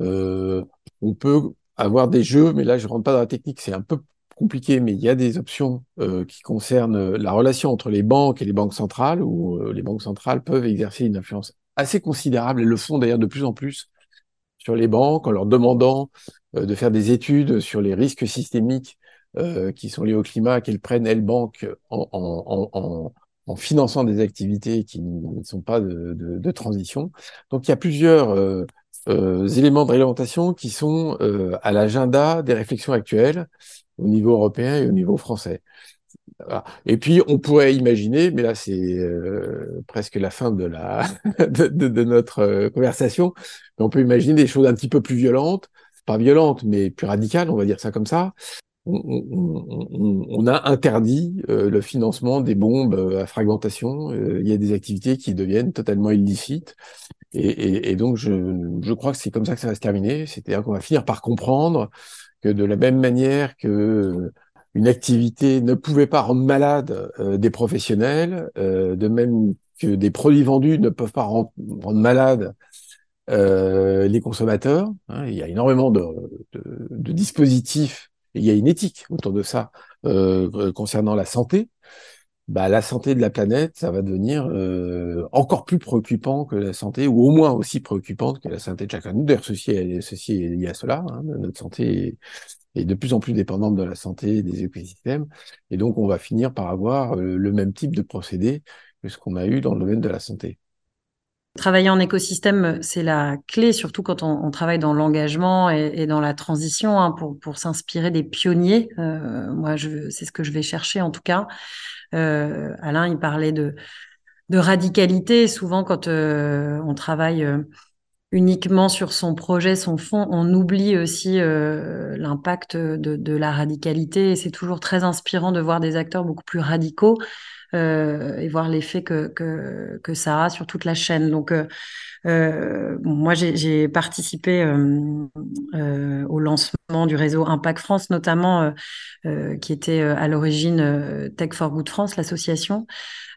Euh, on peut avoir des jeux, mais là je rentre pas dans la technique, c'est un peu compliqué, mais il y a des options qui concernent la relation entre les banques et les banques centrales, où les banques centrales peuvent exercer une influence assez considérable, et le font d'ailleurs de plus en plus sur les banques, en leur demandant de faire des études sur les risques systémiques qui sont liés au climat, qu'elles prennent, elles, banques, en, finançant des activités qui ne sont pas de, transition. Donc il y a plusieurs éléments de réglementation qui sont à l'agenda des réflexions actuelles au niveau européen et au niveau français. Et puis, on pourrait imaginer, mais là, c'est euh, presque la fin de, la de, notre euh, conversation, on peut imaginer des choses un petit peu plus violentes, pas violentes, mais plus radicales, on va dire ça comme ça. On, on, a interdit euh, le financement des bombes à fragmentation. il y a des activités qui deviennent totalement illicites. Et, et, et donc, je, je crois que c'est comme ça que ça va se terminer. C'est-à-dire qu'on va finir par comprendre que de la même manière que euh, une activité ne pouvait pas rendre malade euh, des professionnels, euh, de même que des produits vendus ne peuvent pas rendre, rendre malades les consommateurs. Hein, il y a énormément de, de, de, dispositifs, il y a une éthique autour de ça concernant la santé. Bah, la santé de la planète, ça va devenir encore plus préoccupant que la santé, ou au moins aussi préoccupante que la santé de chacun nous. D'ailleurs, ceci, ceci est lié à cela. Hein. Notre santé est, de plus en plus dépendante de la santé des écosystèmes. Et donc, on va finir par avoir le même type de procédé que ce qu'on a eu dans le domaine de la santé. Travailler en écosystème, c'est la clé, surtout quand on, travaille dans l'engagement et, dans la transition, hein, pour, pour s'inspirer des pionniers. Euh, moi, c'est ce que je vais chercher en tout cas. Euh, Alain, il parlait de, radicalité. Souvent, quand euh, on travaille uniquement sur son projet, son fond, on oublie aussi l'impact de, la radicalité. C'est toujours très inspirant de voir des acteurs beaucoup plus radicaux et voir l'effet que, que, que, ça a sur toute la chaîne. Donc, euh, moi, j'ai participé euh, euh, au lancement du réseau Impact France, notamment, qui était à l'origine Tech for Good France, l'association.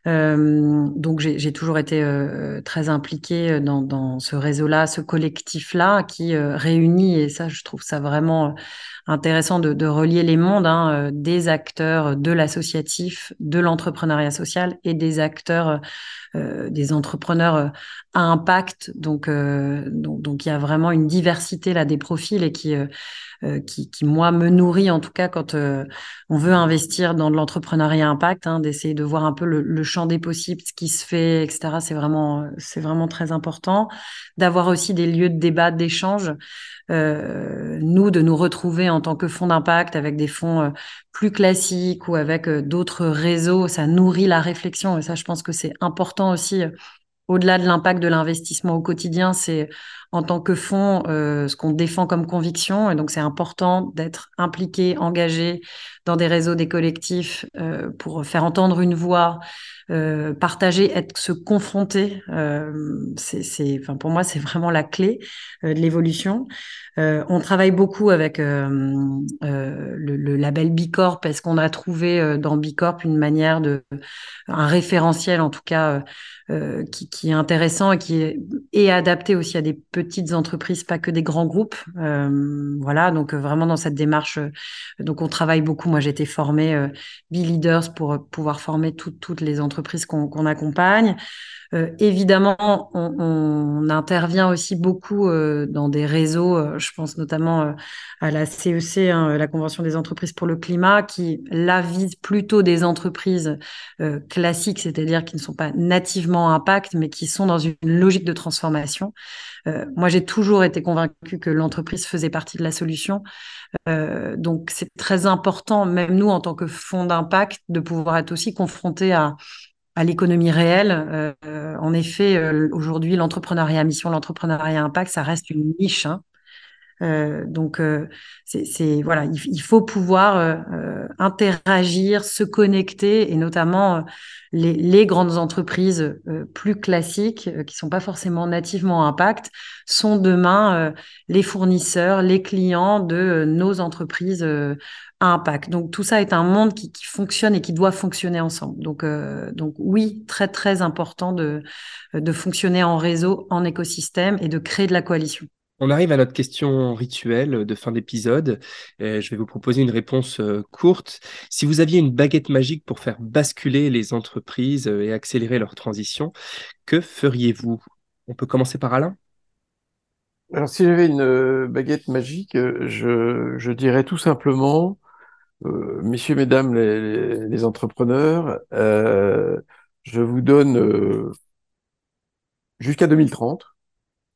donc, j'ai toujours été très impliquée dans, ce réseau-là, ce collectif-là, qui réunit, et ça, je trouve ça vraiment intéressant de, relier les mondes hein, des acteurs de l'associatif, de l'entrepreneuriat social et des acteurs, des entrepreneurs euh, à impact. Donc, euh, donc, donc, il y a vraiment une diversité là des profils et qui, euh, qui, qui, moi, me nourrit en tout cas quand on veut investir dans de l'entrepreneuriat impact, hein, d'essayer de voir un peu le, le, champ des possibles, ce qui se fait, etc. C'est vraiment, c'est vraiment très important. D'avoir aussi des lieux de débat, d'échange. Euh, nous de nous retrouver en tant que fonds d'impact avec des fonds euh, plus classiques ou avec euh, d'autres réseaux, ça nourrit la réflexion et ça je pense que c'est important aussi au-delà de l'impact de l'investissement au quotidien, c'est en tant que fonds euh, ce qu'on défend comme conviction. Et donc, c'est important d'être impliqué, engagé dans des réseaux, des collectifs euh, pour faire entendre une voix, euh, partager, être se confronter. C'est, pour moi, c'est vraiment la clé de l'évolution. On travaille beaucoup avec le, label Bicorp parce qu'on a trouvé dans Bicorp une manière de, un référentiel en tout cas qui, est intéressant et qui est, est adapté aussi à des petites entreprises, pas que des grands groupes. voilà, donc vraiment dans cette démarche, donc on travaille beaucoup. Moi, j'ai été formée euh, leaders pour pouvoir former toutes les entreprises qu'on accompagne. Euh, évidemment, on, on, intervient aussi beaucoup euh, dans des réseaux, euh, je pense notamment euh, à la CEC, e hein, la Convention des entreprises pour le climat, qui là vise plutôt des entreprises euh, classiques, c'est-à-dire qui ne sont pas nativement impact, mais qui sont dans une logique de transformation. moi, j'ai toujours été convaincue que l'entreprise faisait partie de la solution. donc, c'est très important, même nous, en tant que fonds d'impact, de pouvoir être aussi confrontés à à l'économie réelle. Euh, en effet, euh, aujourd'hui, l'entrepreneuriat mission, l'entrepreneuriat impact, ça reste une niche. Hein. Euh, donc, c'est voilà, il, faut pouvoir interagir, se connecter, et notamment les, les, grandes entreprises plus classiques, qui sont pas forcément nativement impact, sont demain les fournisseurs, les clients de nos entreprises impact. Donc, tout ça est un monde qui, qui fonctionne et qui doit fonctionner ensemble. Donc, donc oui, très très important de, de fonctionner en réseau, en écosystème et de créer de la coalition. On arrive à notre question rituelle de fin d'épisode. Je vais vous proposer une réponse euh, courte. Si vous aviez une baguette magique pour faire basculer les entreprises euh, et accélérer leur transition, que feriez-vous? On peut commencer par Alain Alors, si j'avais une euh, baguette magique, je, dirais tout simplement, messieurs, mesdames les, entrepreneurs, je vous donne jusqu'à 2030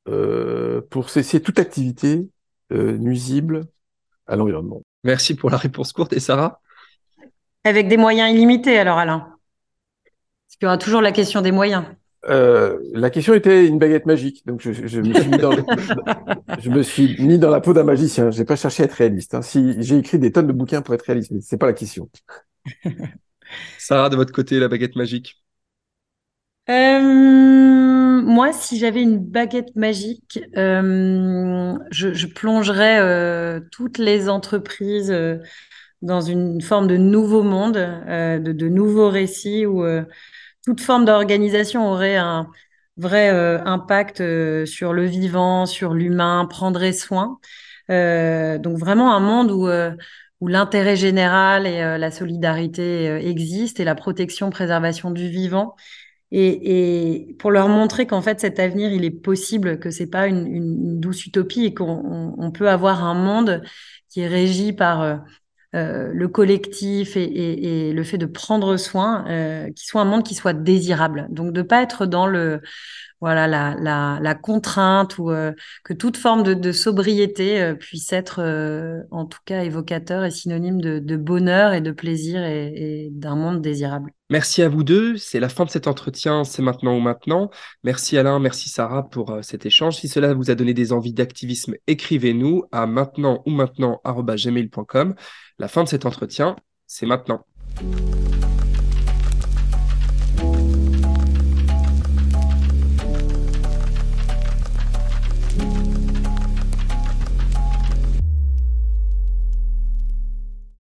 euh, pour cesser toute activité euh, nuisible à l'environnement. Merci pour la réponse courte. Et Sarah? Avec des moyens illimités, alors Alain Parce qu'il y aura toujours la question des moyens. Euh, la question était une baguette magique, donc je, me, suis mis dans je me suis mis dans la peau d'un magicien. J'ai pas cherché à être réaliste. Hein. Si j'ai écrit des tonnes de bouquins pour être réaliste, mais c'est pas la question. Sarah, de votre côté, la baguette magique. Euh, moi, si j'avais une baguette magique, euh, je, plongerais euh, toutes les entreprises dans une forme de nouveau monde, de, nouveaux récits où toute forme d'organisation aurait un vrai impact sur le vivant, sur l'humain, prendrait soin. donc vraiment un monde où où l'intérêt général et la solidarité existent et la protection, préservation du vivant et, pour leur montrer qu'en fait cet avenir il est possible, que c'est pas une, douce utopie et qu'on peut avoir un monde qui est régi par euh, le collectif et, le fait de prendre soin, euh, qui soit un monde qui soit désirable. Donc de pas être dans le voilà la, la, contrainte ou euh, que toute forme de, sobriété euh, puisse être en tout cas évocateur et synonyme de, bonheur et de plaisir et, d'un monde désirable. Merci à vous deux. C'est la fin de cet entretien. C'est maintenant ou maintenant. Merci Alain, merci Sarah pour cet échange. Si cela vous a donné des envies d'activisme, écrivez-nous à maintenant ou maintenant La fin de cet entretien, c'est maintenant.